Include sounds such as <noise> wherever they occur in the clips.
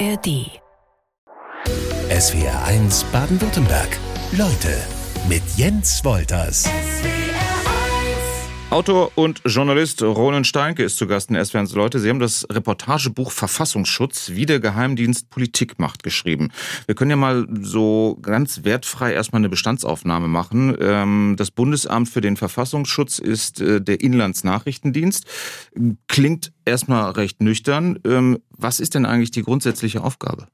ARD. SWR 1 Baden-Württemberg. Leute mit Jens Wolters. Autor und Journalist Roland Steinke ist zu Gast in SWRs Leute. Sie haben das Reportagebuch Verfassungsschutz, wie der Geheimdienst Politik macht, geschrieben. Wir können ja mal so ganz wertfrei erstmal eine Bestandsaufnahme machen. Ähm, das Bundesamt für den Verfassungsschutz ist äh, der Inlandsnachrichtendienst. Klingt erstmal recht nüchtern. Ähm, was ist denn eigentlich die grundsätzliche Aufgabe?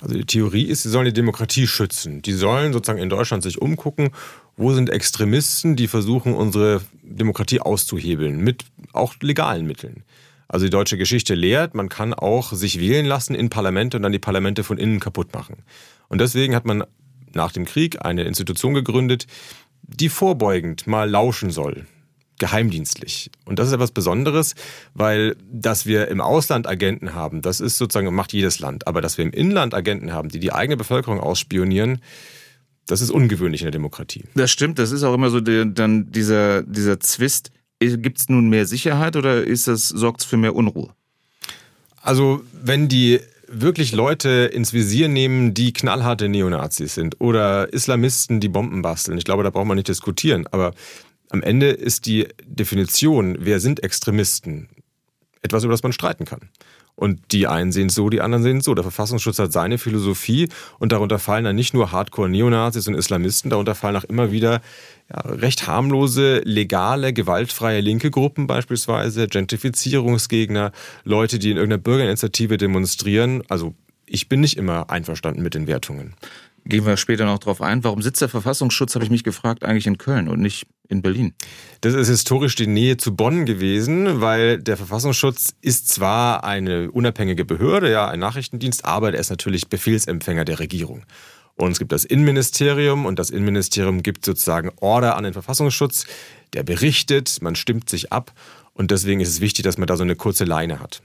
Also die Theorie ist, sie sollen die Demokratie schützen. Die sollen sozusagen in Deutschland sich umgucken, wo sind Extremisten, die versuchen, unsere Demokratie auszuhebeln, mit auch legalen Mitteln. Also die deutsche Geschichte lehrt, man kann auch sich wählen lassen in Parlamente und dann die Parlamente von innen kaputt machen. Und deswegen hat man nach dem Krieg eine Institution gegründet, die vorbeugend mal lauschen soll geheimdienstlich. Und das ist etwas Besonderes, weil dass wir im Ausland Agenten haben, das ist sozusagen, macht jedes Land. Aber dass wir im Inland Agenten haben, die die eigene Bevölkerung ausspionieren, das ist ungewöhnlich in der Demokratie. Das stimmt, das ist auch immer so der, dann dieser, dieser Zwist. Gibt es nun mehr Sicherheit oder ist das, sorgt es für mehr Unruhe? Also, wenn die wirklich Leute ins Visier nehmen, die knallharte Neonazis sind oder Islamisten, die Bomben basteln. Ich glaube, da braucht man nicht diskutieren. Aber am Ende ist die Definition, wer sind Extremisten, etwas, über das man streiten kann. Und die einen sehen es so, die anderen sehen es so. Der Verfassungsschutz hat seine Philosophie und darunter fallen dann nicht nur Hardcore-Neonazis und Islamisten, darunter fallen auch immer wieder ja, recht harmlose, legale, gewaltfreie linke Gruppen beispielsweise, Gentrifizierungsgegner, Leute, die in irgendeiner Bürgerinitiative demonstrieren. Also ich bin nicht immer einverstanden mit den Wertungen. Gehen wir später noch drauf ein. Warum sitzt der Verfassungsschutz, habe ich mich gefragt, eigentlich in Köln und nicht in Berlin? Das ist historisch die Nähe zu Bonn gewesen, weil der Verfassungsschutz ist zwar eine unabhängige Behörde, ja, ein Nachrichtendienst, aber der ist natürlich Befehlsempfänger der Regierung. Und es gibt das Innenministerium und das Innenministerium gibt sozusagen Order an den Verfassungsschutz, der berichtet, man stimmt sich ab und deswegen ist es wichtig, dass man da so eine kurze Leine hat.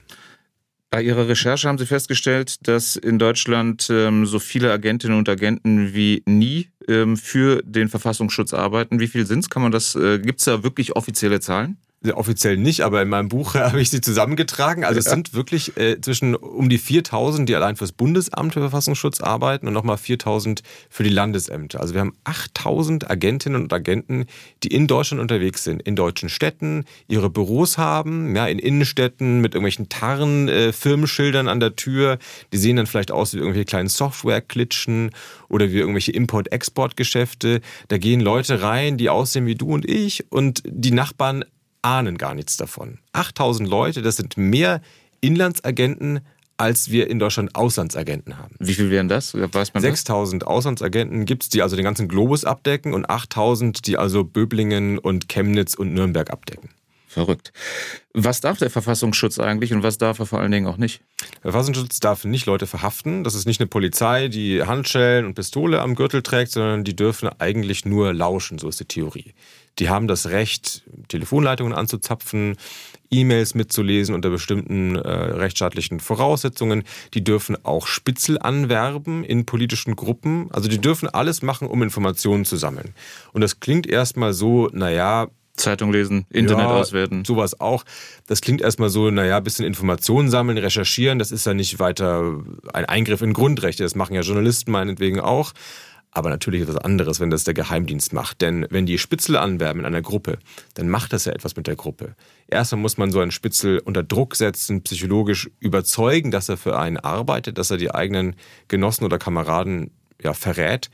Bei Ihrer Recherche haben Sie festgestellt, dass in Deutschland ähm, so viele Agentinnen und Agenten wie nie ähm, für den Verfassungsschutz arbeiten. Wie viel sind es? Kann man das? Äh, Gibt es da wirklich offizielle Zahlen? Offiziell nicht, aber in meinem Buch <laughs> habe ich sie zusammengetragen. Also ja. es sind wirklich äh, zwischen um die 4000, die allein fürs Bundesamt für Verfassungsschutz arbeiten und nochmal 4000 für die Landesämter. Also wir haben 8000 Agentinnen und Agenten, die in Deutschland unterwegs sind, in deutschen Städten, ihre Büros haben, ja, in Innenstädten mit irgendwelchen Tarren, äh, Firmenschildern an der Tür. Die sehen dann vielleicht aus wie irgendwelche kleinen Software-Klitschen oder wie irgendwelche Import-Export-Geschäfte. Da gehen Leute rein, die aussehen wie du und ich und die Nachbarn ahnen gar nichts davon. 8000 Leute, das sind mehr Inlandsagenten, als wir in Deutschland Auslandsagenten haben. Wie viel wären das? Weiß man 6000 Auslandsagenten gibt es, die also den ganzen Globus abdecken und 8000, die also Böblingen und Chemnitz und Nürnberg abdecken. Verrückt. Was darf der Verfassungsschutz eigentlich und was darf er vor allen Dingen auch nicht? Der Verfassungsschutz darf nicht Leute verhaften. Das ist nicht eine Polizei, die Handschellen und Pistole am Gürtel trägt, sondern die dürfen eigentlich nur lauschen, so ist die Theorie. Die haben das Recht, Telefonleitungen anzuzapfen, E-Mails mitzulesen unter bestimmten äh, rechtsstaatlichen Voraussetzungen. Die dürfen auch Spitzel anwerben in politischen Gruppen. Also die dürfen alles machen, um Informationen zu sammeln. Und das klingt erstmal so, naja, Zeitung lesen, Internet ja, auswerten. Sowas auch. Das klingt erstmal so, naja, bisschen Informationen sammeln, recherchieren, das ist ja nicht weiter ein Eingriff in Grundrechte. Das machen ja Journalisten meinetwegen auch. Aber natürlich etwas anderes, wenn das der Geheimdienst macht. Denn wenn die Spitzel anwerben in einer Gruppe, dann macht das ja etwas mit der Gruppe. Erstmal muss man so einen Spitzel unter Druck setzen, psychologisch überzeugen, dass er für einen arbeitet, dass er die eigenen Genossen oder Kameraden ja, verrät.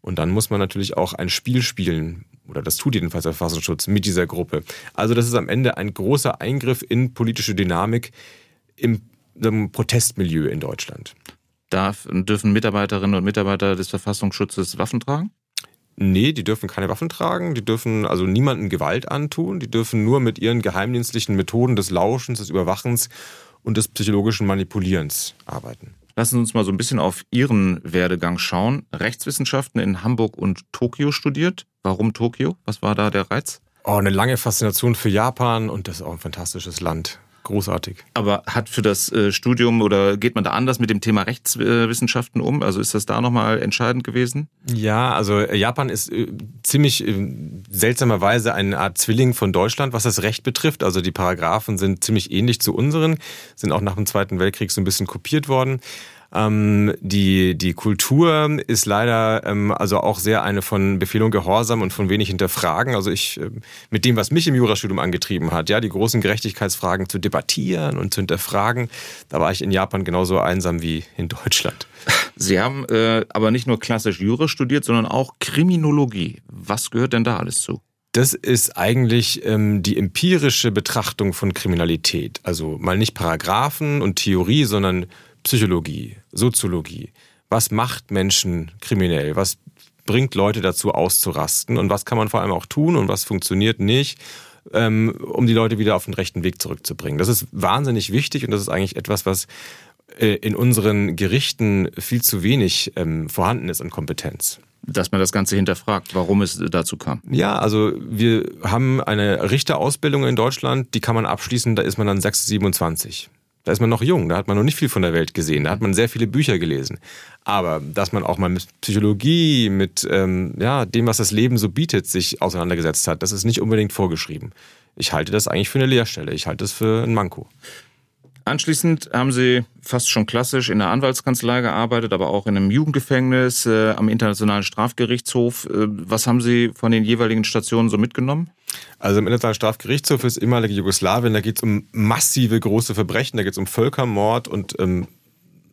Und dann muss man natürlich auch ein Spiel spielen, oder das tut jedenfalls der Verfassungsschutz mit dieser Gruppe. Also das ist am Ende ein großer Eingriff in politische Dynamik im, im Protestmilieu in Deutschland. Darf, dürfen Mitarbeiterinnen und Mitarbeiter des Verfassungsschutzes Waffen tragen? Nee, die dürfen keine Waffen tragen, die dürfen also niemanden Gewalt antun, die dürfen nur mit ihren geheimdienstlichen Methoden des Lauschens, des Überwachens und des psychologischen Manipulierens arbeiten. Lassen Sie uns mal so ein bisschen auf Ihren Werdegang schauen. Rechtswissenschaften in Hamburg und Tokio studiert. Warum Tokio? Was war da der Reiz? Oh, eine lange Faszination für Japan und das ist auch ein fantastisches Land. Großartig. Aber hat für das äh, Studium oder geht man da anders mit dem Thema Rechtswissenschaften um? Also ist das da nochmal entscheidend gewesen? Ja, also äh, Japan ist äh, ziemlich seltsamerweise eine Art Zwilling von Deutschland, was das Recht betrifft. Also die Paragraphen sind ziemlich ähnlich zu unseren, sind auch nach dem Zweiten Weltkrieg so ein bisschen kopiert worden. Ähm, die, die Kultur ist leider ähm, also auch sehr eine von Befehlung Gehorsam und von wenig Hinterfragen. Also ich, äh, mit dem, was mich im Jurastudium angetrieben hat, ja, die großen Gerechtigkeitsfragen zu debattieren und zu hinterfragen, da war ich in Japan genauso einsam wie in Deutschland. Sie haben äh, aber nicht nur klassisch Jura studiert, sondern auch Kriminologie. Was gehört denn da alles zu? Das ist eigentlich ähm, die empirische Betrachtung von Kriminalität. Also mal nicht Paragraphen und Theorie, sondern Psychologie, Soziologie. Was macht Menschen kriminell? Was bringt Leute dazu auszurasten? Und was kann man vor allem auch tun und was funktioniert nicht? Ähm, um die Leute wieder auf den rechten Weg zurückzubringen. Das ist wahnsinnig wichtig und das ist eigentlich etwas, was äh, in unseren Gerichten viel zu wenig ähm, vorhanden ist an Kompetenz dass man das Ganze hinterfragt, warum es dazu kam. Ja, also wir haben eine Richterausbildung in Deutschland, die kann man abschließen, da ist man dann 6, 27. Da ist man noch jung, da hat man noch nicht viel von der Welt gesehen, da hat man sehr viele Bücher gelesen. Aber dass man auch mal mit Psychologie, mit ähm, ja, dem, was das Leben so bietet, sich auseinandergesetzt hat, das ist nicht unbedingt vorgeschrieben. Ich halte das eigentlich für eine Lehrstelle, ich halte es für ein Manko. Anschließend haben Sie fast schon klassisch in der Anwaltskanzlei gearbeitet, aber auch in einem Jugendgefängnis, äh, am Internationalen Strafgerichtshof. Äh, was haben Sie von den jeweiligen Stationen so mitgenommen? Also im Internationalen Strafgerichtshof ist ehemalige Jugoslawien, da geht es um massive große Verbrechen, da geht es um Völkermord und ähm,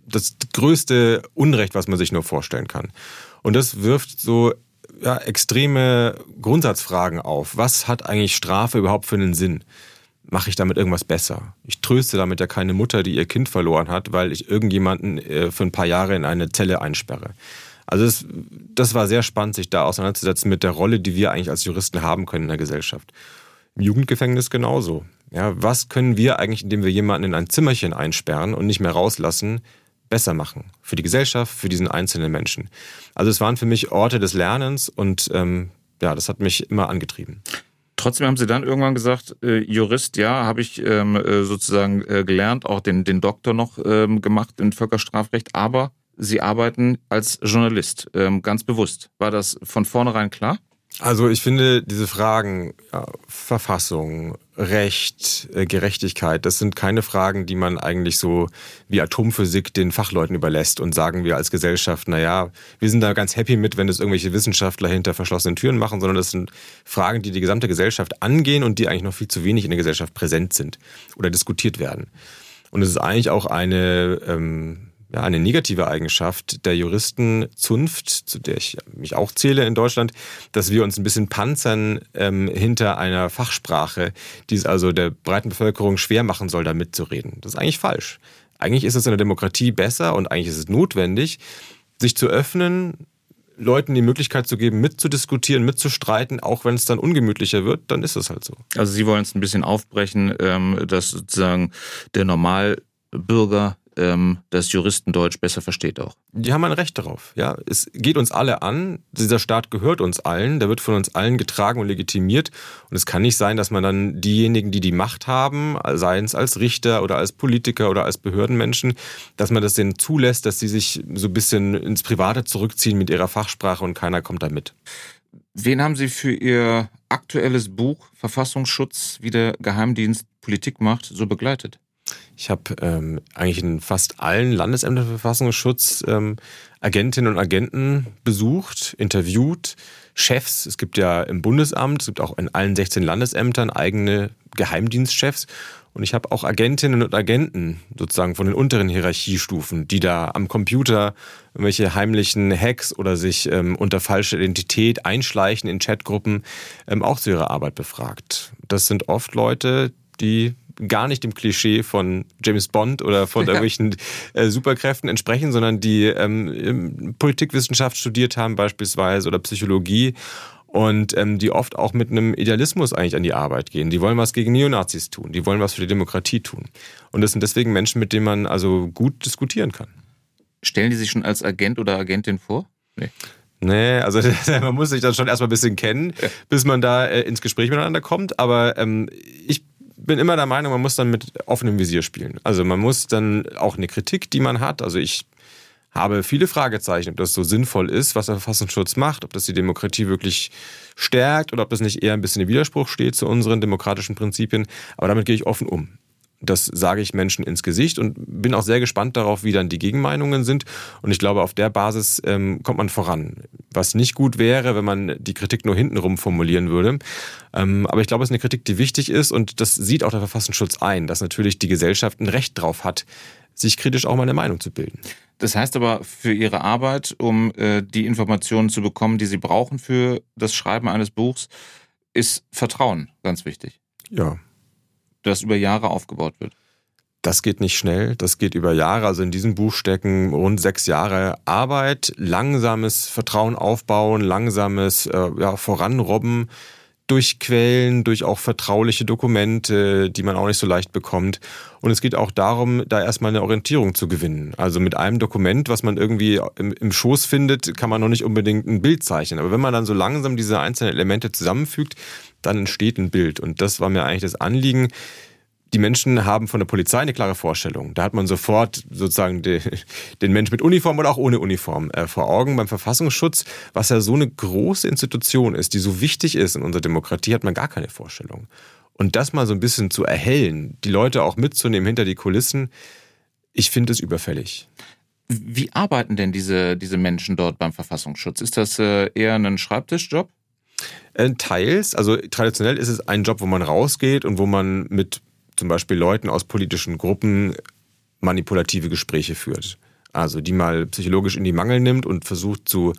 das größte Unrecht, was man sich nur vorstellen kann. Und das wirft so ja, extreme Grundsatzfragen auf. Was hat eigentlich Strafe überhaupt für einen Sinn? mache ich damit irgendwas besser. Ich tröste damit ja keine Mutter, die ihr Kind verloren hat, weil ich irgendjemanden äh, für ein paar Jahre in eine Zelle einsperre. Also das, das war sehr spannend, sich da auseinanderzusetzen mit der Rolle, die wir eigentlich als Juristen haben können in der Gesellschaft. Im Jugendgefängnis genauso. Ja, was können wir eigentlich, indem wir jemanden in ein Zimmerchen einsperren und nicht mehr rauslassen, besser machen? Für die Gesellschaft, für diesen einzelnen Menschen. Also es waren für mich Orte des Lernens und ähm, ja, das hat mich immer angetrieben. Trotzdem haben Sie dann irgendwann gesagt, äh, Jurist, ja, habe ich ähm, äh, sozusagen äh, gelernt, auch den, den Doktor noch ähm, gemacht in Völkerstrafrecht, aber Sie arbeiten als Journalist, ähm, ganz bewusst. War das von vornherein klar? Also ich finde diese Fragen ja, Verfassung, Recht, äh, Gerechtigkeit, das sind keine Fragen, die man eigentlich so wie Atomphysik den Fachleuten überlässt und sagen wir als Gesellschaft, naja, wir sind da ganz happy mit, wenn es irgendwelche Wissenschaftler hinter verschlossenen Türen machen, sondern das sind Fragen, die die gesamte Gesellschaft angehen und die eigentlich noch viel zu wenig in der Gesellschaft präsent sind oder diskutiert werden. Und es ist eigentlich auch eine ähm, ja, eine negative Eigenschaft der Juristenzunft, zu der ich mich auch zähle in Deutschland, dass wir uns ein bisschen panzern ähm, hinter einer Fachsprache, die es also der breiten Bevölkerung schwer machen soll, da mitzureden. Das ist eigentlich falsch. Eigentlich ist es in der Demokratie besser und eigentlich ist es notwendig, sich zu öffnen, Leuten die Möglichkeit zu geben, mitzudiskutieren, mitzustreiten, auch wenn es dann ungemütlicher wird, dann ist es halt so. Also Sie wollen es ein bisschen aufbrechen, ähm, dass sozusagen der Normalbürger ähm, das Juristendeutsch besser versteht auch. Die haben ein Recht darauf. Ja, es geht uns alle an. Dieser Staat gehört uns allen. Der wird von uns allen getragen und legitimiert. Und es kann nicht sein, dass man dann diejenigen, die die Macht haben, seien es als Richter oder als Politiker oder als Behördenmenschen, dass man das denen zulässt, dass sie sich so ein bisschen ins Private zurückziehen mit ihrer Fachsprache und keiner kommt da mit. Wen haben Sie für Ihr aktuelles Buch Verfassungsschutz, wie der Geheimdienst Politik macht, so begleitet? Ich habe ähm, eigentlich in fast allen Landesämtern für Verfassungsschutz ähm, Agentinnen und Agenten besucht, interviewt, Chefs. Es gibt ja im Bundesamt, es gibt auch in allen 16 Landesämtern eigene Geheimdienstchefs. Und ich habe auch Agentinnen und Agenten sozusagen von den unteren Hierarchiestufen, die da am Computer irgendwelche heimlichen Hacks oder sich ähm, unter falscher Identität einschleichen in Chatgruppen, ähm, auch zu ihrer Arbeit befragt. Das sind oft Leute, die gar nicht dem Klischee von James Bond oder von ja. <laughs> irgendwelchen äh, Superkräften entsprechen, sondern die ähm, Politikwissenschaft studiert haben beispielsweise oder Psychologie und ähm, die oft auch mit einem Idealismus eigentlich an die Arbeit gehen. Die wollen was gegen Neonazis tun, die wollen was für die Demokratie tun. Und das sind deswegen Menschen, mit denen man also gut diskutieren kann. Stellen die sich schon als Agent oder Agentin vor? Nee. Nee, also <laughs> man muss sich dann schon erstmal ein bisschen kennen, bis man da äh, ins Gespräch miteinander kommt. Aber ähm, ich bin immer der Meinung, man muss dann mit offenem Visier spielen. Also man muss dann auch eine Kritik, die man hat, also ich habe viele Fragezeichen, ob das so sinnvoll ist, was der Verfassungsschutz macht, ob das die Demokratie wirklich stärkt oder ob das nicht eher ein bisschen im Widerspruch steht zu unseren demokratischen Prinzipien. Aber damit gehe ich offen um. Das sage ich Menschen ins Gesicht und bin auch sehr gespannt darauf, wie dann die Gegenmeinungen sind. Und ich glaube, auf der Basis ähm, kommt man voran. Was nicht gut wäre, wenn man die Kritik nur hintenrum formulieren würde. Ähm, aber ich glaube, es ist eine Kritik, die wichtig ist und das sieht auch der Verfassungsschutz ein, dass natürlich die Gesellschaft ein Recht drauf hat, sich kritisch auch mal eine Meinung zu bilden. Das heißt aber für Ihre Arbeit, um äh, die Informationen zu bekommen, die Sie brauchen für das Schreiben eines Buchs, ist Vertrauen ganz wichtig. Ja, das über Jahre aufgebaut wird? Das geht nicht schnell, das geht über Jahre. Also in diesem Buch stecken rund sechs Jahre Arbeit, langsames Vertrauen aufbauen, langsames äh, ja, Voranrobben durch Quellen, durch auch vertrauliche Dokumente, die man auch nicht so leicht bekommt. Und es geht auch darum, da erstmal eine Orientierung zu gewinnen. Also mit einem Dokument, was man irgendwie im, im Schoß findet, kann man noch nicht unbedingt ein Bild zeichnen. Aber wenn man dann so langsam diese einzelnen Elemente zusammenfügt, dann entsteht ein Bild. Und das war mir eigentlich das Anliegen. Die Menschen haben von der Polizei eine klare Vorstellung. Da hat man sofort sozusagen den, den Mensch mit Uniform oder auch ohne Uniform äh, vor Augen. Beim Verfassungsschutz, was ja so eine große Institution ist, die so wichtig ist in unserer Demokratie, hat man gar keine Vorstellung. Und das mal so ein bisschen zu erhellen, die Leute auch mitzunehmen hinter die Kulissen, ich finde es überfällig. Wie arbeiten denn diese, diese Menschen dort beim Verfassungsschutz? Ist das äh, eher ein Schreibtischjob? Äh, teils. Also traditionell ist es ein Job, wo man rausgeht und wo man mit zum Beispiel Leuten aus politischen Gruppen manipulative Gespräche führt. Also die mal psychologisch in die Mangel nimmt und versucht zu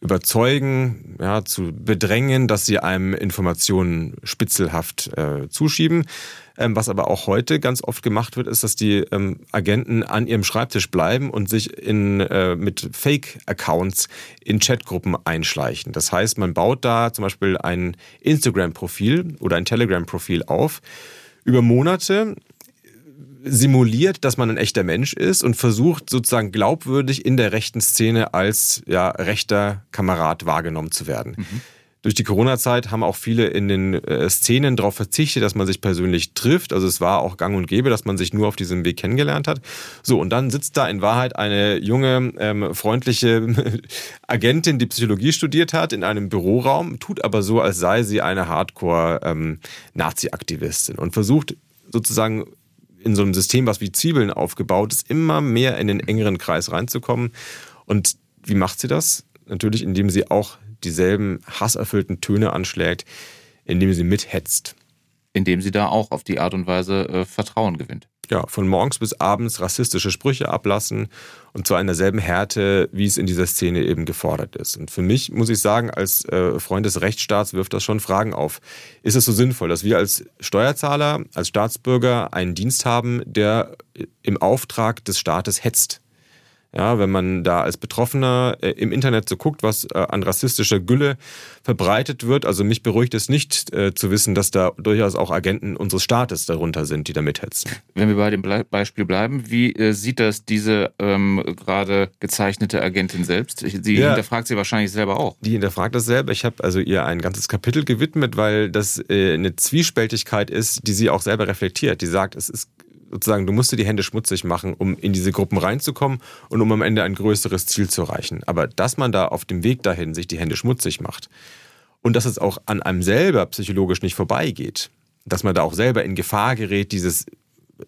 überzeugen, ja, zu bedrängen, dass sie einem Informationen spitzelhaft äh, zuschieben. Ähm, was aber auch heute ganz oft gemacht wird, ist, dass die ähm, Agenten an ihrem Schreibtisch bleiben und sich in, äh, mit Fake-Accounts in Chatgruppen einschleichen. Das heißt, man baut da zum Beispiel ein Instagram-Profil oder ein Telegram-Profil auf über Monate simuliert, dass man ein echter Mensch ist und versucht sozusagen glaubwürdig in der rechten Szene als ja, rechter Kamerad wahrgenommen zu werden. Mhm. Durch die Corona-Zeit haben auch viele in den äh, Szenen darauf verzichtet, dass man sich persönlich trifft. Also es war auch gang und gäbe, dass man sich nur auf diesem Weg kennengelernt hat. So, und dann sitzt da in Wahrheit eine junge, ähm, freundliche <laughs> Agentin, die Psychologie studiert hat, in einem Büroraum, tut aber so, als sei sie eine Hardcore-Nazi-Aktivistin ähm, und versucht sozusagen in so einem System, was wie Zwiebeln aufgebaut ist, immer mehr in den engeren Kreis reinzukommen. Und wie macht sie das? Natürlich, indem sie auch dieselben hasserfüllten Töne anschlägt, indem sie mithetzt. Indem sie da auch auf die Art und Weise äh, Vertrauen gewinnt. Ja, von morgens bis abends rassistische Sprüche ablassen und zu einer selben Härte, wie es in dieser Szene eben gefordert ist. Und für mich muss ich sagen, als äh, Freund des Rechtsstaats wirft das schon Fragen auf. Ist es so sinnvoll, dass wir als Steuerzahler, als Staatsbürger einen Dienst haben, der im Auftrag des Staates hetzt? Ja, wenn man da als Betroffener äh, im Internet so guckt, was äh, an rassistischer Gülle verbreitet wird, also mich beruhigt es nicht äh, zu wissen, dass da durchaus auch Agenten unseres Staates darunter sind, die da mithetzen. Wenn wir bei dem Ble Beispiel bleiben, wie äh, sieht das diese ähm, gerade gezeichnete Agentin selbst? Sie ja, hinterfragt sie wahrscheinlich selber auch. Die hinterfragt das selber. Ich habe also ihr ein ganzes Kapitel gewidmet, weil das äh, eine Zwiespältigkeit ist, die sie auch selber reflektiert. Die sagt, es ist sozusagen, du musst dir die Hände schmutzig machen, um in diese Gruppen reinzukommen und um am Ende ein größeres Ziel zu erreichen. Aber dass man da auf dem Weg dahin sich die Hände schmutzig macht und dass es auch an einem selber psychologisch nicht vorbeigeht, dass man da auch selber in Gefahr gerät, dieses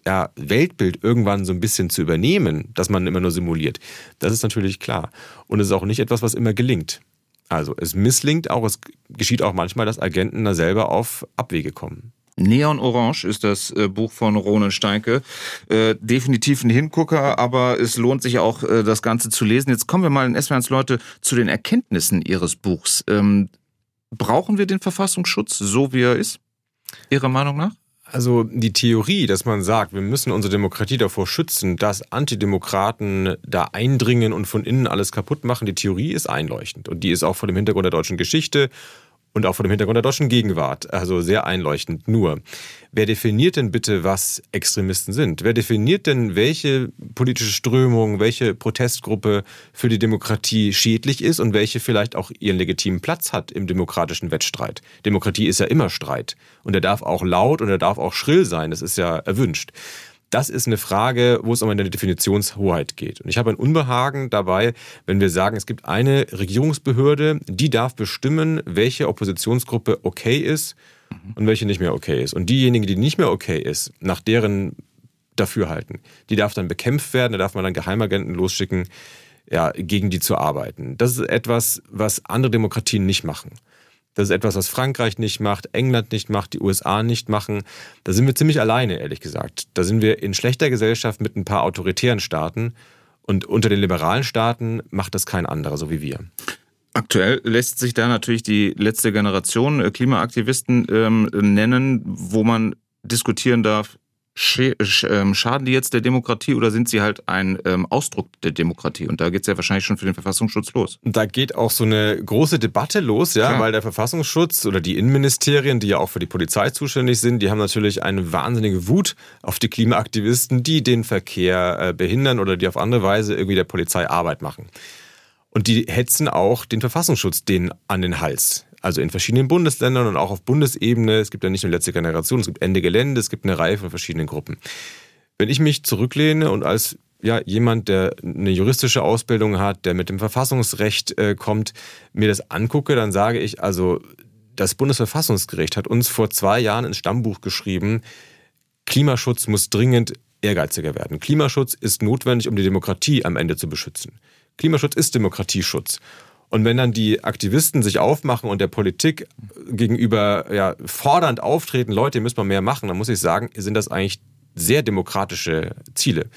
ja, Weltbild irgendwann so ein bisschen zu übernehmen, dass man immer nur simuliert, das ist natürlich klar. Und es ist auch nicht etwas, was immer gelingt. Also es misslingt auch, es geschieht auch manchmal, dass Agenten da selber auf Abwege kommen. Neon Orange ist das äh, Buch von Ronen Steinke. Äh, definitiv ein Hingucker, aber es lohnt sich auch, äh, das Ganze zu lesen. Jetzt kommen wir mal in SWRs Leute zu den Erkenntnissen Ihres Buchs. Ähm, brauchen wir den Verfassungsschutz so, wie er ist? Ihrer Meinung nach? Also die Theorie, dass man sagt, wir müssen unsere Demokratie davor schützen, dass Antidemokraten da eindringen und von innen alles kaputt machen, die Theorie ist einleuchtend. Und die ist auch vor dem Hintergrund der deutschen Geschichte und auch vor dem Hintergrund der deutschen Gegenwart. Also sehr einleuchtend. Nur, wer definiert denn bitte, was Extremisten sind? Wer definiert denn, welche politische Strömung, welche Protestgruppe für die Demokratie schädlich ist und welche vielleicht auch ihren legitimen Platz hat im demokratischen Wettstreit? Demokratie ist ja immer Streit. Und er darf auch laut und er darf auch schrill sein. Das ist ja erwünscht. Das ist eine Frage, wo es um eine Definitionshoheit geht. Und ich habe ein Unbehagen dabei, wenn wir sagen, es gibt eine Regierungsbehörde, die darf bestimmen, welche Oppositionsgruppe okay ist und welche nicht mehr okay ist. Und diejenige, die nicht mehr okay ist, nach deren Dafürhalten, die darf dann bekämpft werden, da darf man dann Geheimagenten losschicken, ja, gegen die zu arbeiten. Das ist etwas, was andere Demokratien nicht machen. Das ist etwas, was Frankreich nicht macht, England nicht macht, die USA nicht machen. Da sind wir ziemlich alleine, ehrlich gesagt. Da sind wir in schlechter Gesellschaft mit ein paar autoritären Staaten. Und unter den liberalen Staaten macht das kein anderer, so wie wir. Aktuell lässt sich da natürlich die letzte Generation äh, Klimaaktivisten ähm, nennen, wo man diskutieren darf, schaden die jetzt der Demokratie oder sind sie halt ein ähm, Ausdruck der Demokratie? Und da geht es ja wahrscheinlich schon für den Verfassungsschutz los. Da geht auch so eine große Debatte los, ja, Klar. weil der Verfassungsschutz oder die Innenministerien, die ja auch für die Polizei zuständig sind, die haben natürlich eine wahnsinnige Wut auf die Klimaaktivisten, die den Verkehr äh, behindern oder die auf andere Weise irgendwie der Polizei Arbeit machen. Und die hetzen auch den Verfassungsschutz denen an den Hals. Also in verschiedenen Bundesländern und auch auf Bundesebene. Es gibt ja nicht nur letzte Generation, es gibt Ende Gelände, es gibt eine Reihe von verschiedenen Gruppen. Wenn ich mich zurücklehne und als ja, jemand, der eine juristische Ausbildung hat, der mit dem Verfassungsrecht äh, kommt, mir das angucke, dann sage ich, also das Bundesverfassungsgericht hat uns vor zwei Jahren ins Stammbuch geschrieben, Klimaschutz muss dringend ehrgeiziger werden. Klimaschutz ist notwendig, um die Demokratie am Ende zu beschützen. Klimaschutz ist Demokratieschutz. Und wenn dann die Aktivisten sich aufmachen und der Politik gegenüber ja, fordernd auftreten, Leute, ihr müsst mal mehr machen, dann muss ich sagen, sind das eigentlich sehr demokratische Ziele.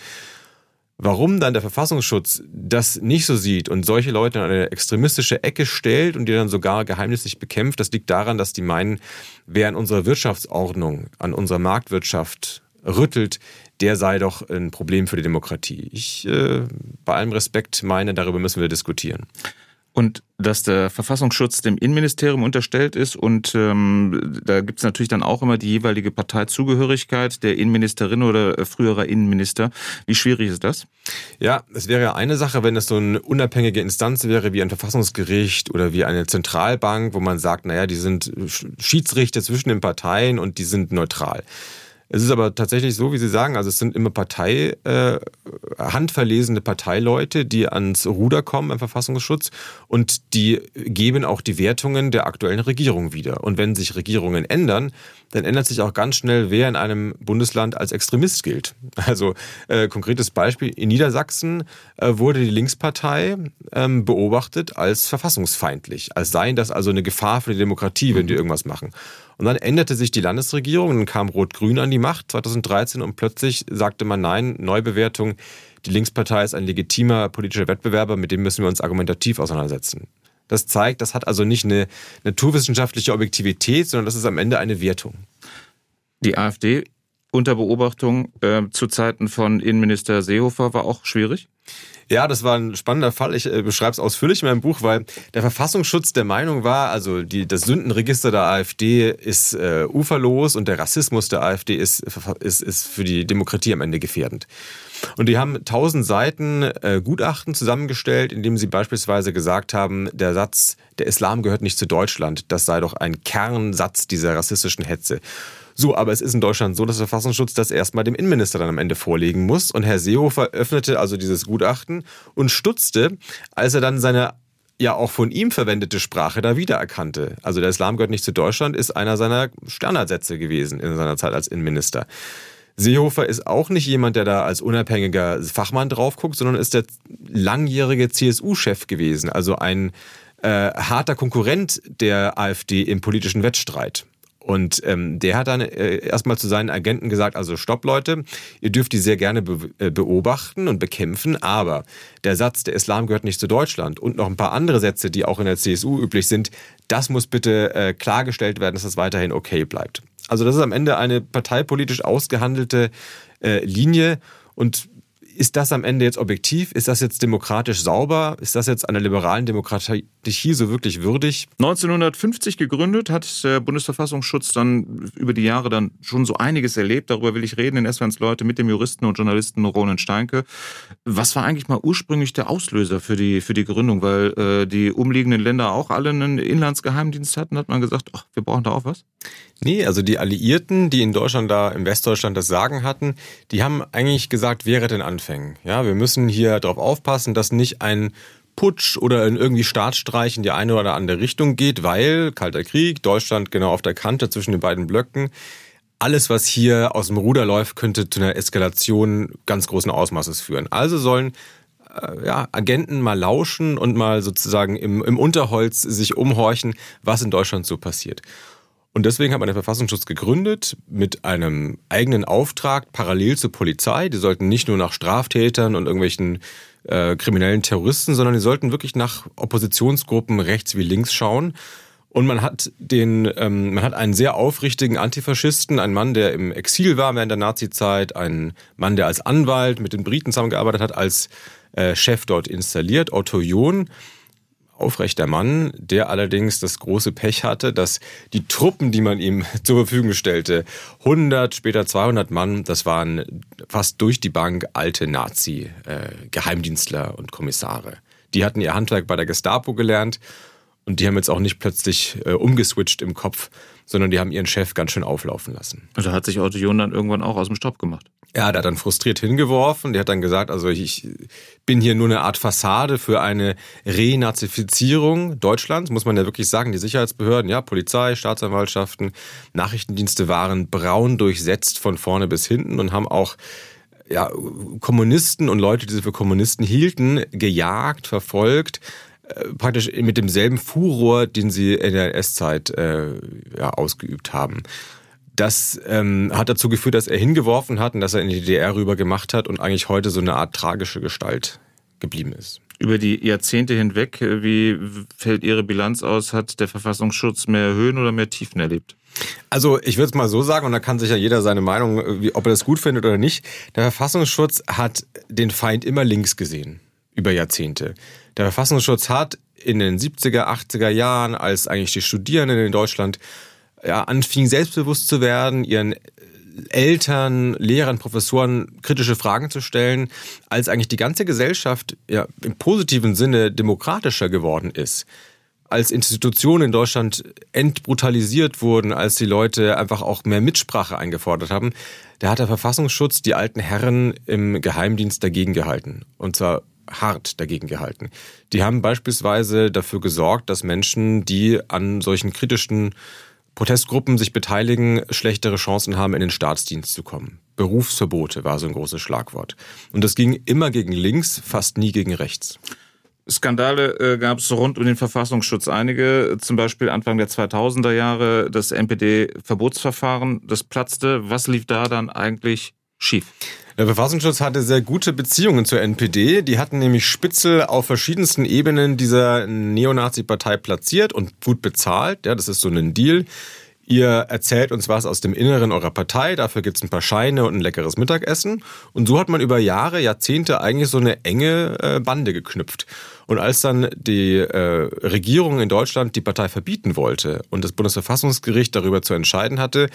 Warum dann der Verfassungsschutz das nicht so sieht und solche Leute in eine extremistische Ecke stellt und die dann sogar geheimnislich bekämpft, das liegt daran, dass die meinen, wer an unserer Wirtschaftsordnung, an unserer Marktwirtschaft rüttelt, der sei doch ein Problem für die Demokratie. Ich äh, bei allem Respekt meine, darüber müssen wir diskutieren und dass der Verfassungsschutz dem Innenministerium unterstellt ist und ähm, da gibt's natürlich dann auch immer die jeweilige Parteizugehörigkeit der Innenministerin oder früherer Innenminister. Wie schwierig ist das? Ja, es wäre eine Sache, wenn es so eine unabhängige Instanz wäre wie ein Verfassungsgericht oder wie eine Zentralbank, wo man sagt, naja, die sind Schiedsrichter zwischen den Parteien und die sind neutral. Es ist aber tatsächlich so, wie Sie sagen, also es sind immer Partei, äh, handverlesene Parteileute, die ans Ruder kommen im Verfassungsschutz und die geben auch die Wertungen der aktuellen Regierung wieder. Und wenn sich Regierungen ändern, dann ändert sich auch ganz schnell, wer in einem Bundesland als Extremist gilt. Also äh, konkretes Beispiel, in Niedersachsen äh, wurde die Linkspartei ähm, beobachtet als verfassungsfeindlich, als seien das also eine Gefahr für die Demokratie, wenn die irgendwas machen. Und dann änderte sich die Landesregierung, dann kam Rot-Grün an die Macht 2013 und plötzlich sagte man nein, Neubewertung, die Linkspartei ist ein legitimer politischer Wettbewerber, mit dem müssen wir uns argumentativ auseinandersetzen. Das zeigt, das hat also nicht eine naturwissenschaftliche Objektivität, sondern das ist am Ende eine Wertung. Die AfD unter Beobachtung äh, zu Zeiten von Innenminister Seehofer war auch schwierig? Ja, das war ein spannender Fall. Ich äh, beschreibe es ausführlich in meinem Buch, weil der Verfassungsschutz der Meinung war, also die, das Sündenregister der AfD ist äh, uferlos und der Rassismus der AfD ist, ist, ist für die Demokratie am Ende gefährdend. Und die haben tausend Seiten äh, Gutachten zusammengestellt, in dem sie beispielsweise gesagt haben, der Satz, der Islam gehört nicht zu Deutschland, das sei doch ein Kernsatz dieser rassistischen Hetze. So, aber es ist in Deutschland so, dass der Verfassungsschutz das erstmal dem Innenminister dann am Ende vorlegen muss. Und Herr Seehofer öffnete also dieses Gutachten und stutzte, als er dann seine ja auch von ihm verwendete Sprache da wiedererkannte. Also der Islam gehört nicht zu Deutschland, ist einer seiner Standardsätze gewesen in seiner Zeit als Innenminister. Seehofer ist auch nicht jemand, der da als unabhängiger Fachmann drauf guckt, sondern ist der langjährige CSU-Chef gewesen, also ein äh, harter Konkurrent der AfD im politischen Wettstreit. Und ähm, der hat dann äh, erstmal zu seinen Agenten gesagt, also stopp Leute, ihr dürft die sehr gerne be äh, beobachten und bekämpfen, aber der Satz, der Islam gehört nicht zu Deutschland und noch ein paar andere Sätze, die auch in der CSU üblich sind, das muss bitte äh, klargestellt werden, dass das weiterhin okay bleibt. Also das ist am Ende eine parteipolitisch ausgehandelte äh, Linie und ist das am Ende jetzt objektiv? Ist das jetzt demokratisch sauber? Ist das jetzt einer liberalen Demokratie so wirklich würdig? 1950 gegründet, hat der Bundesverfassungsschutz dann über die Jahre dann schon so einiges erlebt. Darüber will ich reden in S-Wans Leute mit dem Juristen und Journalisten Roland Steinke. Was war eigentlich mal ursprünglich der Auslöser für die, für die Gründung? Weil äh, die umliegenden Länder auch alle einen Inlandsgeheimdienst hatten, hat man gesagt, ach, wir brauchen da auch was? Nee, also die Alliierten, die in Deutschland da, im Westdeutschland das Sagen hatten, die haben eigentlich gesagt, wäre den Anfängen. Ja, wir müssen hier darauf aufpassen, dass nicht ein Putsch oder in irgendwie Staatsstreich in die eine oder andere Richtung geht, weil Kalter Krieg, Deutschland genau auf der Kante zwischen den beiden Blöcken. Alles, was hier aus dem Ruder läuft, könnte zu einer Eskalation ganz großen Ausmaßes führen. Also sollen äh, ja, Agenten mal lauschen und mal sozusagen im, im Unterholz sich umhorchen, was in Deutschland so passiert. Und deswegen hat man den Verfassungsschutz gegründet mit einem eigenen Auftrag parallel zur Polizei. Die sollten nicht nur nach Straftätern und irgendwelchen äh, kriminellen Terroristen, sondern die sollten wirklich nach Oppositionsgruppen rechts wie links schauen. Und man hat den, ähm, man hat einen sehr aufrichtigen Antifaschisten, einen Mann, der im Exil war während der Nazizeit, einen Mann, der als Anwalt mit den Briten zusammengearbeitet hat, als äh, Chef dort installiert, Otto John aufrechter Mann, der allerdings das große Pech hatte, dass die Truppen, die man ihm <laughs> zur Verfügung stellte, 100, später 200 Mann, das waren fast durch die Bank alte Nazi-Geheimdienstler äh, und Kommissare. Die hatten ihr Handwerk bei der Gestapo gelernt und die haben jetzt auch nicht plötzlich äh, umgeswitcht im Kopf, sondern die haben ihren Chef ganz schön auflaufen lassen. Also hat sich Otto John dann irgendwann auch aus dem Stopp gemacht. Ja, der hat dann frustriert hingeworfen. Der hat dann gesagt, also ich bin hier nur eine Art Fassade für eine Renazifizierung Deutschlands, muss man ja wirklich sagen. Die Sicherheitsbehörden, ja, Polizei, Staatsanwaltschaften, Nachrichtendienste waren braun durchsetzt von vorne bis hinten und haben auch ja, Kommunisten und Leute, die sie für Kommunisten hielten, gejagt, verfolgt, praktisch mit demselben Furor, den sie in der NS-Zeit äh, ja, ausgeübt haben. Das ähm, hat dazu geführt, dass er hingeworfen hat und dass er in die DDR rüber gemacht hat und eigentlich heute so eine Art tragische Gestalt geblieben ist. Über die Jahrzehnte hinweg, äh, wie fällt Ihre Bilanz aus? Hat der Verfassungsschutz mehr Höhen oder mehr Tiefen erlebt? Also ich würde es mal so sagen, und da kann sich ja jeder seine Meinung, äh, ob er das gut findet oder nicht. Der Verfassungsschutz hat den Feind immer links gesehen, über Jahrzehnte. Der Verfassungsschutz hat in den 70er, 80er Jahren, als eigentlich die Studierenden in Deutschland ja, anfing selbstbewusst zu werden, ihren Eltern, Lehrern, Professoren kritische Fragen zu stellen, als eigentlich die ganze Gesellschaft ja, im positiven Sinne demokratischer geworden ist als Institutionen in Deutschland entbrutalisiert wurden, als die Leute einfach auch mehr Mitsprache eingefordert haben, da hat der Verfassungsschutz die alten Herren im Geheimdienst dagegen gehalten. Und zwar hart dagegen gehalten. Die haben beispielsweise dafür gesorgt, dass Menschen, die an solchen kritischen Protestgruppen sich beteiligen, schlechtere Chancen haben, in den Staatsdienst zu kommen. Berufsverbote war so ein großes Schlagwort. Und das ging immer gegen links, fast nie gegen rechts. Skandale äh, gab es rund um den Verfassungsschutz einige, zum Beispiel Anfang der 2000er Jahre das NPD-Verbotsverfahren, das platzte. Was lief da dann eigentlich schief? Der Verfassungsschutz hatte sehr gute Beziehungen zur NPD. Die hatten nämlich Spitzel auf verschiedensten Ebenen dieser Neonazi-Partei platziert und gut bezahlt. Ja, das ist so ein Deal. Ihr erzählt uns was aus dem Inneren eurer Partei, dafür gibt's ein paar Scheine und ein leckeres Mittagessen. Und so hat man über Jahre, Jahrzehnte eigentlich so eine enge äh, Bande geknüpft. Und als dann die äh, Regierung in Deutschland die Partei verbieten wollte und das Bundesverfassungsgericht darüber zu entscheiden hatte,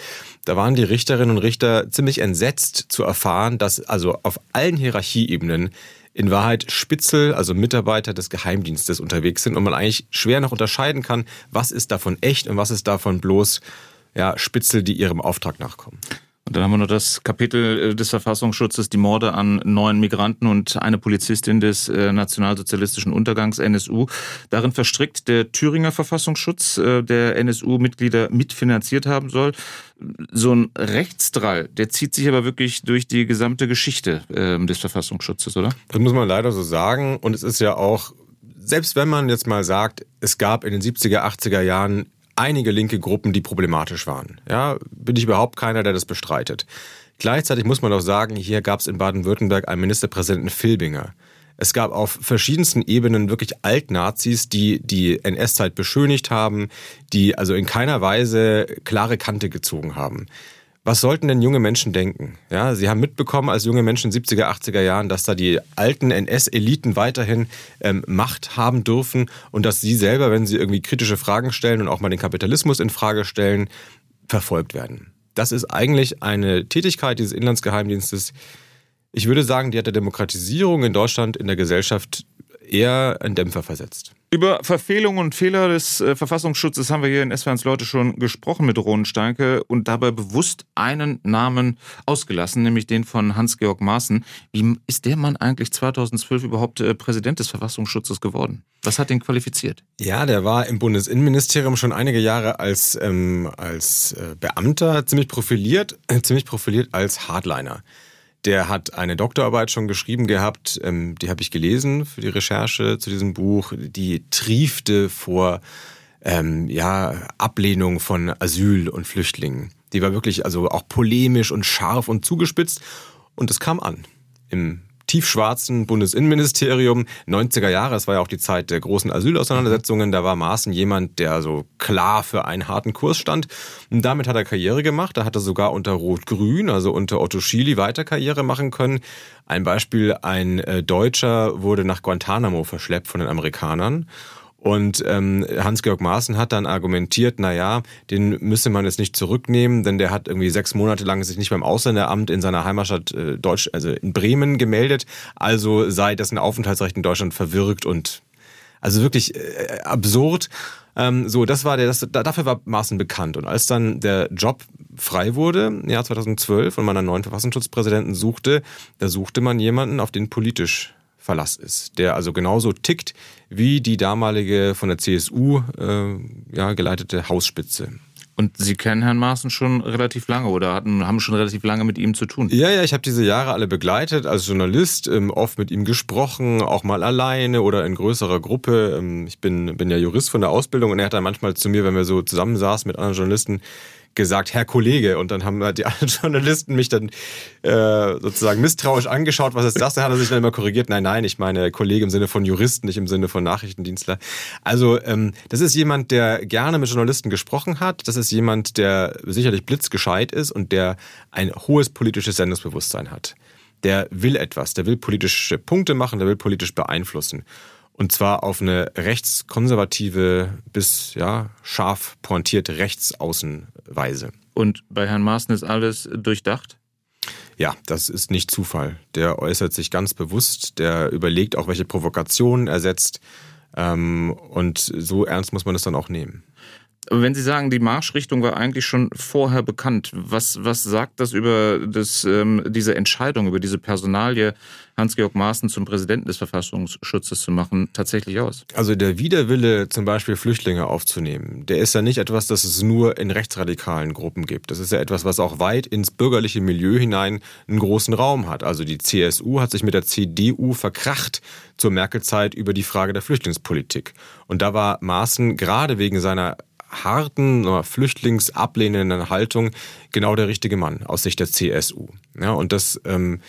da waren die Richterinnen und Richter ziemlich entsetzt zu erfahren, dass also auf allen Hierarchieebenen in Wahrheit Spitzel, also Mitarbeiter des Geheimdienstes unterwegs sind und man eigentlich schwer noch unterscheiden kann, was ist davon echt und was ist davon bloß ja, Spitzel, die ihrem Auftrag nachkommen. Und dann haben wir noch das Kapitel äh, des Verfassungsschutzes, die Morde an neun Migranten und eine Polizistin des äh, nationalsozialistischen Untergangs NSU. Darin verstrickt der Thüringer Verfassungsschutz, äh, der NSU-Mitglieder mitfinanziert haben soll. So ein Rechtsdrall, der zieht sich aber wirklich durch die gesamte Geschichte ähm, des Verfassungsschutzes, oder? Das muss man leider so sagen. Und es ist ja auch, selbst wenn man jetzt mal sagt, es gab in den 70er, 80er Jahren einige linke Gruppen, die problematisch waren. Ja, bin ich überhaupt keiner, der das bestreitet. Gleichzeitig muss man auch sagen, hier gab es in Baden-Württemberg einen Ministerpräsidenten Filbinger. Es gab auf verschiedensten Ebenen wirklich Altnazis, die die NS-Zeit beschönigt haben, die also in keiner Weise klare Kante gezogen haben. Was sollten denn junge Menschen denken? Ja, sie haben mitbekommen als junge Menschen in den 70er, 80er Jahren, dass da die alten NS-Eliten weiterhin ähm, Macht haben dürfen und dass sie selber, wenn sie irgendwie kritische Fragen stellen und auch mal den Kapitalismus in Frage stellen, verfolgt werden. Das ist eigentlich eine Tätigkeit dieses Inlandsgeheimdienstes. Ich würde sagen, die hat der Demokratisierung in Deutschland in der Gesellschaft eher einen Dämpfer versetzt. Über Verfehlungen und Fehler des äh, Verfassungsschutzes haben wir hier in SWRs Leute schon gesprochen mit Ronen Steinke und dabei bewusst einen Namen ausgelassen, nämlich den von Hans-Georg Maaßen. Wie ist der Mann eigentlich 2012 überhaupt äh, Präsident des Verfassungsschutzes geworden? Was hat den qualifiziert? Ja, der war im Bundesinnenministerium schon einige Jahre als, ähm, als äh, Beamter ziemlich profiliert, äh, ziemlich profiliert als Hardliner. Der hat eine Doktorarbeit schon geschrieben gehabt, ähm, die habe ich gelesen für die Recherche zu diesem Buch. Die triefte vor ähm, ja, Ablehnung von Asyl und Flüchtlingen. Die war wirklich also auch polemisch und scharf und zugespitzt. Und es kam an. Im tiefschwarzen Bundesinnenministerium, 90er Jahre, das war ja auch die Zeit der großen Asylauseinandersetzungen, da war Maaßen jemand, der so klar für einen harten Kurs stand. Und damit hat er Karriere gemacht, da hat er sogar unter Rot-Grün, also unter Otto Schily weiter Karriere machen können. Ein Beispiel, ein äh, Deutscher wurde nach Guantanamo verschleppt von den Amerikanern und ähm, Hans-Georg Maaßen hat dann argumentiert, na ja, den müsse man jetzt nicht zurücknehmen, denn der hat irgendwie sechs Monate lang sich nicht beim Ausländeramt in seiner Heimatstadt äh, Deutsch, also in Bremen gemeldet, also sei dessen Aufenthaltsrecht in Deutschland verwirkt und also wirklich äh, absurd. Ähm, so, das war der, das, dafür war Maaßen bekannt. Und als dann der Job frei wurde, im Jahr 2012, und man einen neuen Verfassungsschutzpräsidenten suchte, da suchte man jemanden, auf den politisch Verlass ist, der also genauso tickt wie die damalige von der CSU äh, ja, geleitete Hausspitze. Und Sie kennen Herrn Maaßen schon relativ lange oder hatten, haben schon relativ lange mit ihm zu tun? Ja, ja, ich habe diese Jahre alle begleitet als Journalist, ähm, oft mit ihm gesprochen, auch mal alleine oder in größerer Gruppe. Ähm, ich bin, bin ja Jurist von der Ausbildung und er hat dann manchmal zu mir, wenn wir so zusammensaßen mit anderen Journalisten, gesagt, Herr Kollege. Und dann haben die <laughs> anderen Journalisten mich dann äh, sozusagen misstrauisch angeschaut, was ist das? Dann hat er sich dann immer korrigiert, nein, nein, ich meine Kollege im Sinne von Juristen, nicht im Sinne von Nachrichtendienstler. Also ähm, das ist jemand, der gerne mit Journalisten gesprochen hat. Das ist jemand, der sicherlich blitzgescheit ist und der ein hohes politisches Sendungsbewusstsein hat. Der will etwas, der will politische Punkte machen, der will politisch beeinflussen. Und zwar auf eine rechtskonservative bis ja, scharf pointierte Rechtsaußenweise. Und bei Herrn Maaßen ist alles durchdacht? Ja, das ist nicht Zufall. Der äußert sich ganz bewusst, der überlegt auch, welche Provokationen er setzt. Ähm, und so ernst muss man es dann auch nehmen. Wenn Sie sagen, die Marschrichtung war eigentlich schon vorher bekannt, was, was sagt das über das, ähm, diese Entscheidung, über diese Personalie, Hans-Georg Maaßen zum Präsidenten des Verfassungsschutzes zu machen, tatsächlich aus? Also der Widerwille, zum Beispiel Flüchtlinge aufzunehmen, der ist ja nicht etwas, das es nur in rechtsradikalen Gruppen gibt. Das ist ja etwas, was auch weit ins bürgerliche Milieu hinein einen großen Raum hat. Also die CSU hat sich mit der CDU verkracht zur Merkel-Zeit über die Frage der Flüchtlingspolitik. Und da war Maaßen gerade wegen seiner harten, flüchtlingsablehnenden Haltung genau der richtige Mann aus Sicht der CSU. Ja, und das ähm,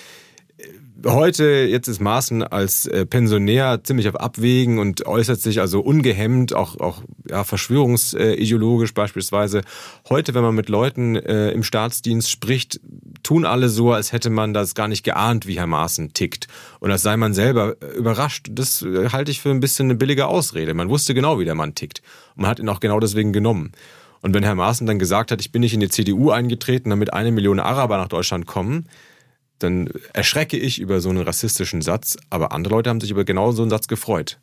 heute, jetzt ist Maaßen als äh, Pensionär ziemlich auf Abwägen und äußert sich also ungehemmt, auch, auch ja, verschwörungsideologisch beispielsweise. Heute, wenn man mit Leuten äh, im Staatsdienst spricht, tun alle so, als hätte man das gar nicht geahnt, wie Herr Maaßen tickt. Und als sei man selber äh, überrascht. Das äh, halte ich für ein bisschen eine billige Ausrede. Man wusste genau, wie der Mann tickt. Und man hat ihn auch genau deswegen genommen. Und wenn Herr Maaßen dann gesagt hat, ich bin nicht in die CDU eingetreten, damit eine Million Araber nach Deutschland kommen, dann erschrecke ich über so einen rassistischen Satz, aber andere Leute haben sich über genau so einen Satz gefreut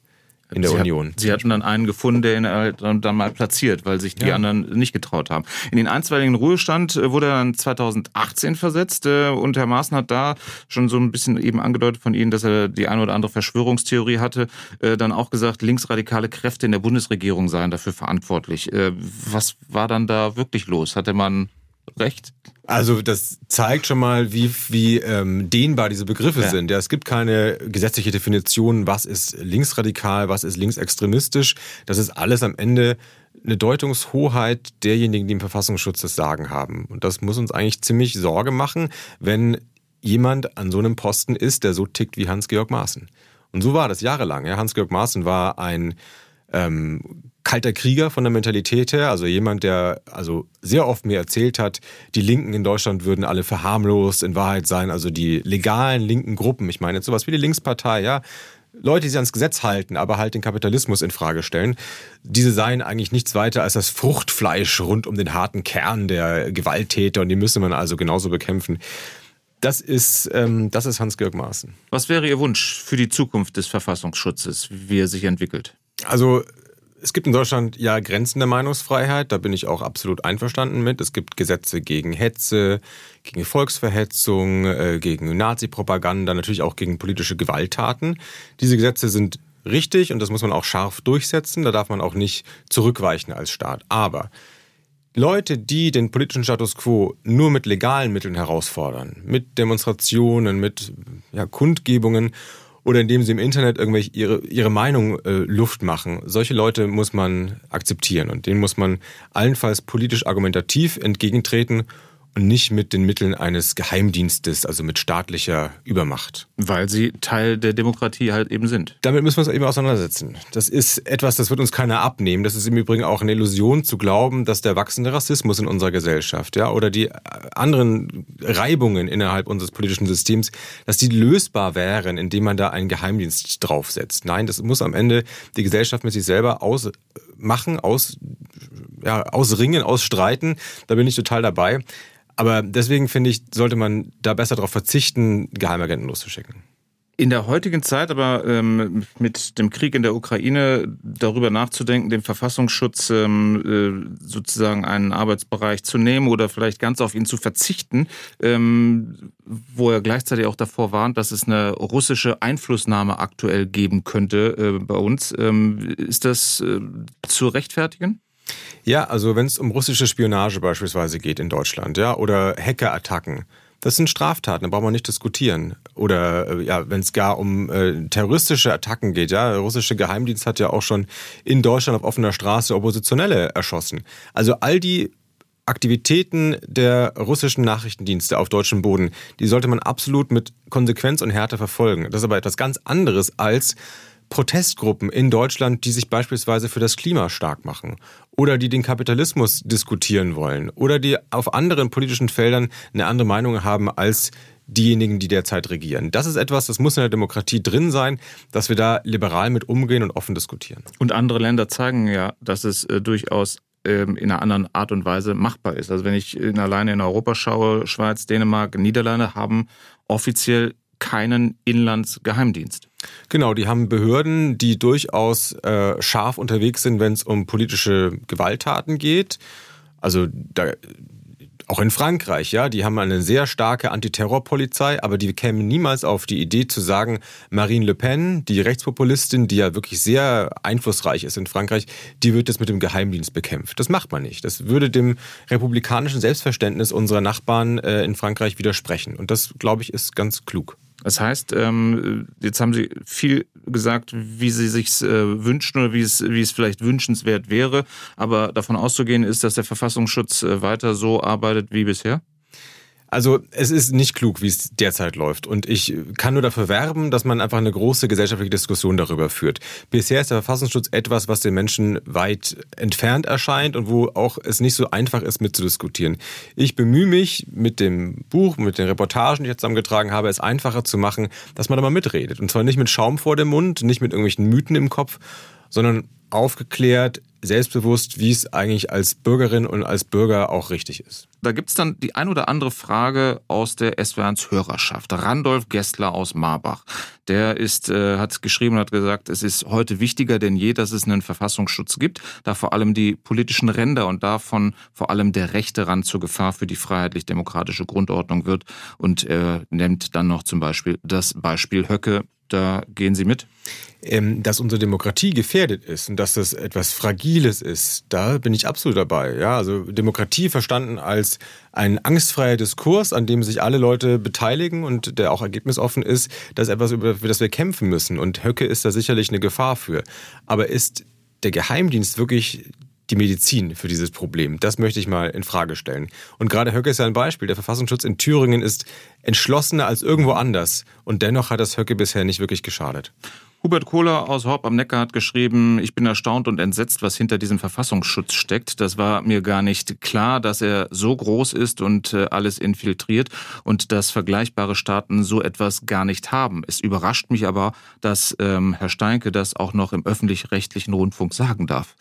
in der Sie Union. Hat, Sie hatten dann einen gefunden, der ihn halt dann, mal platziert, weil sich die ja. anderen nicht getraut haben. In den einstweiligen Ruhestand äh, wurde er dann 2018 versetzt äh, und Herr Maaßen hat da schon so ein bisschen eben angedeutet von Ihnen, dass er die eine oder andere Verschwörungstheorie hatte, äh, dann auch gesagt, linksradikale Kräfte in der Bundesregierung seien dafür verantwortlich. Was war dann da wirklich los? Hatte man recht? Also das zeigt schon mal, wie, wie ähm, dehnbar diese Begriffe ja. sind. Ja, es gibt keine gesetzliche Definition, was ist linksradikal, was ist linksextremistisch. Das ist alles am Ende eine Deutungshoheit derjenigen, die im Verfassungsschutz das Sagen haben. Und das muss uns eigentlich ziemlich Sorge machen, wenn jemand an so einem Posten ist, der so tickt wie Hans-Georg Maaßen. Und so war das jahrelang. Ja. Hans-Georg Maaßen war ein ähm, kalter Krieger von der Mentalität her, also jemand, der also sehr oft mir erzählt hat, die Linken in Deutschland würden alle verharmlost in Wahrheit sein, also die legalen linken Gruppen, ich meine jetzt sowas wie die Linkspartei, ja, Leute, die sich ans Gesetz halten, aber halt den Kapitalismus in Frage stellen, diese seien eigentlich nichts weiter als das Fruchtfleisch rund um den harten Kern der Gewalttäter und die müsse man also genauso bekämpfen. Das ist, ähm, das ist Hans-Georg Maaßen. Was wäre Ihr Wunsch für die Zukunft des Verfassungsschutzes, wie er sich entwickelt? Also es gibt in Deutschland ja Grenzen der Meinungsfreiheit, da bin ich auch absolut einverstanden mit. Es gibt Gesetze gegen Hetze, gegen Volksverhetzung, äh, gegen Nazi-Propaganda, natürlich auch gegen politische Gewalttaten. Diese Gesetze sind richtig und das muss man auch scharf durchsetzen, da darf man auch nicht zurückweichen als Staat. Aber Leute, die den politischen Status quo nur mit legalen Mitteln herausfordern, mit Demonstrationen, mit ja, Kundgebungen oder indem sie im Internet irgendwelche ihre, ihre Meinung äh, Luft machen, solche Leute muss man akzeptieren und denen muss man allenfalls politisch argumentativ entgegentreten und nicht mit den Mitteln eines Geheimdienstes, also mit staatlicher Übermacht. Weil sie Teil der Demokratie halt eben sind. Damit müssen wir uns eben auseinandersetzen. Das ist etwas, das wird uns keiner abnehmen. Das ist im Übrigen auch eine Illusion zu glauben, dass der wachsende Rassismus in unserer Gesellschaft, ja, oder die anderen Reibungen innerhalb unseres politischen Systems, dass die lösbar wären, indem man da einen Geheimdienst draufsetzt. Nein, das muss am Ende die Gesellschaft mit sich selber ausmachen, aus, ja, ausringen, ausstreiten. Da bin ich total dabei. Aber deswegen finde ich, sollte man da besser darauf verzichten, Geheimagenten loszuschicken. In der heutigen Zeit aber ähm, mit dem Krieg in der Ukraine darüber nachzudenken, dem Verfassungsschutz ähm, äh, sozusagen einen Arbeitsbereich zu nehmen oder vielleicht ganz auf ihn zu verzichten, ähm, wo er gleichzeitig auch davor warnt, dass es eine russische Einflussnahme aktuell geben könnte äh, bei uns. Ähm, ist das äh, zu rechtfertigen? Ja, also wenn es um russische Spionage beispielsweise geht in Deutschland, ja, oder Hackerattacken, das sind Straftaten, da braucht man nicht diskutieren. Oder äh, ja, wenn es gar um äh, terroristische Attacken geht, ja, der russische Geheimdienst hat ja auch schon in Deutschland auf offener Straße Oppositionelle erschossen. Also all die Aktivitäten der russischen Nachrichtendienste auf deutschem Boden, die sollte man absolut mit Konsequenz und Härte verfolgen. Das ist aber etwas ganz anderes als Protestgruppen in Deutschland, die sich beispielsweise für das Klima stark machen oder die den Kapitalismus diskutieren wollen oder die auf anderen politischen Feldern eine andere Meinung haben als diejenigen, die derzeit regieren. Das ist etwas, das muss in der Demokratie drin sein, dass wir da liberal mit umgehen und offen diskutieren. Und andere Länder zeigen ja, dass es äh, durchaus ähm, in einer anderen Art und Weise machbar ist. Also wenn ich in, alleine in Europa schaue, Schweiz, Dänemark, Niederlande haben offiziell keinen Inlandsgeheimdienst. Genau, die haben Behörden, die durchaus äh, scharf unterwegs sind, wenn es um politische Gewalttaten geht. Also da auch in Frankreich, ja, die haben eine sehr starke Antiterrorpolizei, aber die kämen niemals auf die Idee zu sagen, Marine Le Pen, die Rechtspopulistin, die ja wirklich sehr einflussreich ist in Frankreich, die wird jetzt mit dem Geheimdienst bekämpft. Das macht man nicht. Das würde dem republikanischen Selbstverständnis unserer Nachbarn äh, in Frankreich widersprechen. Und das, glaube ich, ist ganz klug. Das heißt, ähm, jetzt haben Sie viel gesagt, wie Sie sich äh, wünschen oder wie es, wie es vielleicht wünschenswert wäre. Aber davon auszugehen ist, dass der Verfassungsschutz äh, weiter so arbeitet wie bisher? Also es ist nicht klug, wie es derzeit läuft. Und ich kann nur dafür werben, dass man einfach eine große gesellschaftliche Diskussion darüber führt. Bisher ist der Verfassungsschutz etwas, was den Menschen weit entfernt erscheint und wo auch es nicht so einfach ist, mitzudiskutieren. Ich bemühe mich mit dem Buch, mit den Reportagen, die ich zusammengetragen habe, es einfacher zu machen, dass man da mal mitredet. Und zwar nicht mit Schaum vor dem Mund, nicht mit irgendwelchen Mythen im Kopf, sondern aufgeklärt, selbstbewusst, wie es eigentlich als Bürgerin und als Bürger auch richtig ist. Da gibt es dann die ein oder andere Frage aus der SWRs Hörerschaft. Randolph Gessler aus Marbach. Der ist, äh, hat geschrieben und hat gesagt, es ist heute wichtiger denn je, dass es einen Verfassungsschutz gibt, da vor allem die politischen Ränder und davon vor allem der rechte Rand zur Gefahr für die freiheitlich-demokratische Grundordnung wird. Und er nennt dann noch zum Beispiel das Beispiel Höcke. Da gehen Sie mit? Ähm, dass unsere Demokratie gefährdet ist und dass das etwas Fragiles ist, da bin ich absolut dabei. Ja, also Demokratie verstanden als ein angstfreier Diskurs, an dem sich alle Leute beteiligen und der auch ergebnisoffen ist, das ist etwas, über das wir kämpfen müssen. Und Höcke ist da sicherlich eine Gefahr für. Aber ist der Geheimdienst wirklich die Medizin für dieses Problem? Das möchte ich mal in Frage stellen. Und gerade Höcke ist ja ein Beispiel. Der Verfassungsschutz in Thüringen ist entschlossener als irgendwo anders. Und dennoch hat das Höcke bisher nicht wirklich geschadet. Hubert Kohler aus Horb am Neckar hat geschrieben, ich bin erstaunt und entsetzt, was hinter diesem Verfassungsschutz steckt. Das war mir gar nicht klar, dass er so groß ist und äh, alles infiltriert und dass vergleichbare Staaten so etwas gar nicht haben. Es überrascht mich aber, dass ähm, Herr Steinke das auch noch im öffentlich-rechtlichen Rundfunk sagen darf.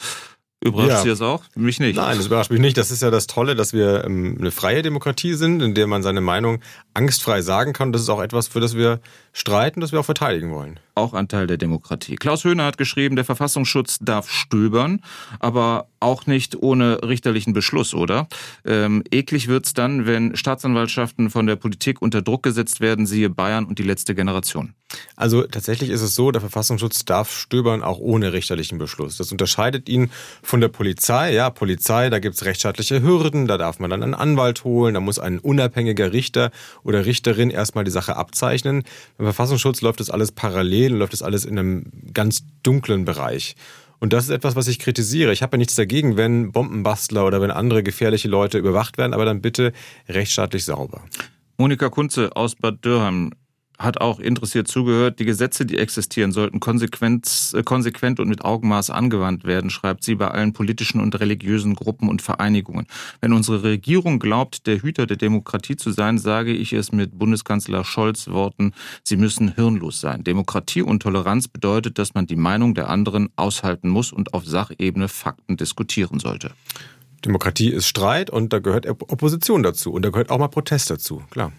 Überrascht ja. Sie das auch? Mich nicht. Nein, das überrascht mich nicht. Das ist ja das Tolle, dass wir ähm, eine freie Demokratie sind, in der man seine Meinung angstfrei sagen kann. Das ist auch etwas, für das wir streiten, das wir auch verteidigen wollen. Auch ein Teil der Demokratie. Klaus Höhner hat geschrieben, der Verfassungsschutz darf stöbern, aber auch nicht ohne richterlichen Beschluss, oder? Ähm, eklig wird's dann, wenn Staatsanwaltschaften von der Politik unter Druck gesetzt werden, siehe Bayern und die letzte Generation. Also tatsächlich ist es so, der Verfassungsschutz darf stöbern auch ohne richterlichen Beschluss. Das unterscheidet ihn von der Polizei. Ja, Polizei, da gibt's rechtsstaatliche Hürden, da darf man dann einen Anwalt holen, da muss ein unabhängiger Richter oder Richterin erstmal die Sache abzeichnen. Beim Verfassungsschutz läuft das alles parallel und läuft das alles in einem ganz dunklen Bereich. Und das ist etwas, was ich kritisiere. Ich habe ja nichts dagegen, wenn Bombenbastler oder wenn andere gefährliche Leute überwacht werden, aber dann bitte rechtsstaatlich sauber. Monika Kunze aus Bad Dürheim hat auch interessiert zugehört. Die Gesetze, die existieren, sollten konsequent, äh, konsequent und mit Augenmaß angewandt werden, schreibt sie bei allen politischen und religiösen Gruppen und Vereinigungen. Wenn unsere Regierung glaubt, der Hüter der Demokratie zu sein, sage ich es mit Bundeskanzler Scholz Worten, sie müssen hirnlos sein. Demokratie und Toleranz bedeutet, dass man die Meinung der anderen aushalten muss und auf Sachebene Fakten diskutieren sollte. Demokratie ist Streit und da gehört Opposition dazu und da gehört auch mal Protest dazu, klar.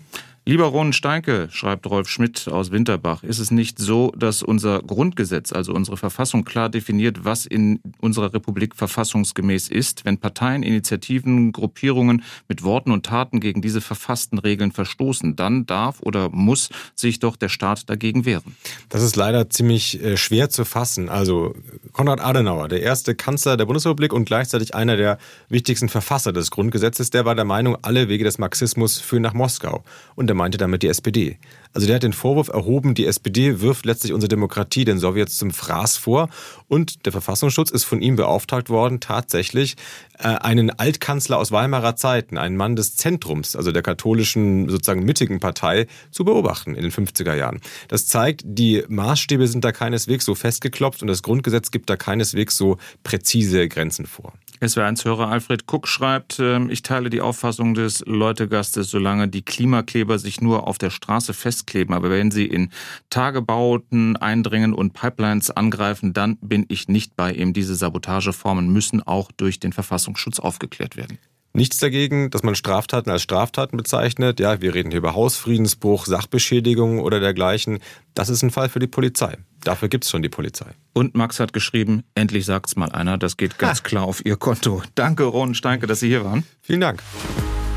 Lieber Ron Steinke, schreibt Rolf Schmidt aus Winterbach, ist es nicht so, dass unser Grundgesetz, also unsere Verfassung klar definiert, was in unserer Republik verfassungsgemäß ist? Wenn Parteien, Initiativen, Gruppierungen mit Worten und Taten gegen diese verfassten Regeln verstoßen, dann darf oder muss sich doch der Staat dagegen wehren. Das ist leider ziemlich äh, schwer zu fassen. Also Konrad Adenauer, der erste Kanzler der Bundesrepublik und gleichzeitig einer der wichtigsten Verfasser des Grundgesetzes, der war der Meinung, alle Wege des Marxismus führen nach Moskau. Und der meinte damit die SPD. Also der hat den Vorwurf erhoben, die SPD wirft letztlich unsere Demokratie den Sowjets zum Fraß vor. Und der Verfassungsschutz ist von ihm beauftragt worden, tatsächlich äh, einen Altkanzler aus Weimarer Zeiten, einen Mann des Zentrums, also der katholischen, sozusagen mittigen Partei, zu beobachten in den 50er Jahren. Das zeigt, die Maßstäbe sind da keineswegs so festgeklopft und das Grundgesetz gibt da keineswegs so präzise Grenzen vor. SW1-Hörer Alfred Kuck schreibt, ähm, ich teile die Auffassung des Leutegastes, solange die Klimakleber sich nur auf der Straße festkleben, aber wenn sie in Tagebauten eindringen und Pipelines angreifen, dann bin ich nicht bei ihm. Diese Sabotageformen müssen auch durch den Verfassungsschutz aufgeklärt werden. Nichts dagegen, dass man Straftaten als Straftaten bezeichnet. Ja, wir reden hier über Hausfriedensbruch, Sachbeschädigung oder dergleichen. Das ist ein Fall für die Polizei. Dafür gibt es schon die Polizei. Und Max hat geschrieben, endlich sagt's mal einer, das geht ganz ha. klar auf Ihr Konto. Danke, Ron Steinke, dass Sie hier waren. Vielen Dank.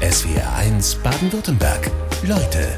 SWR 1 Baden-Württemberg. Leute,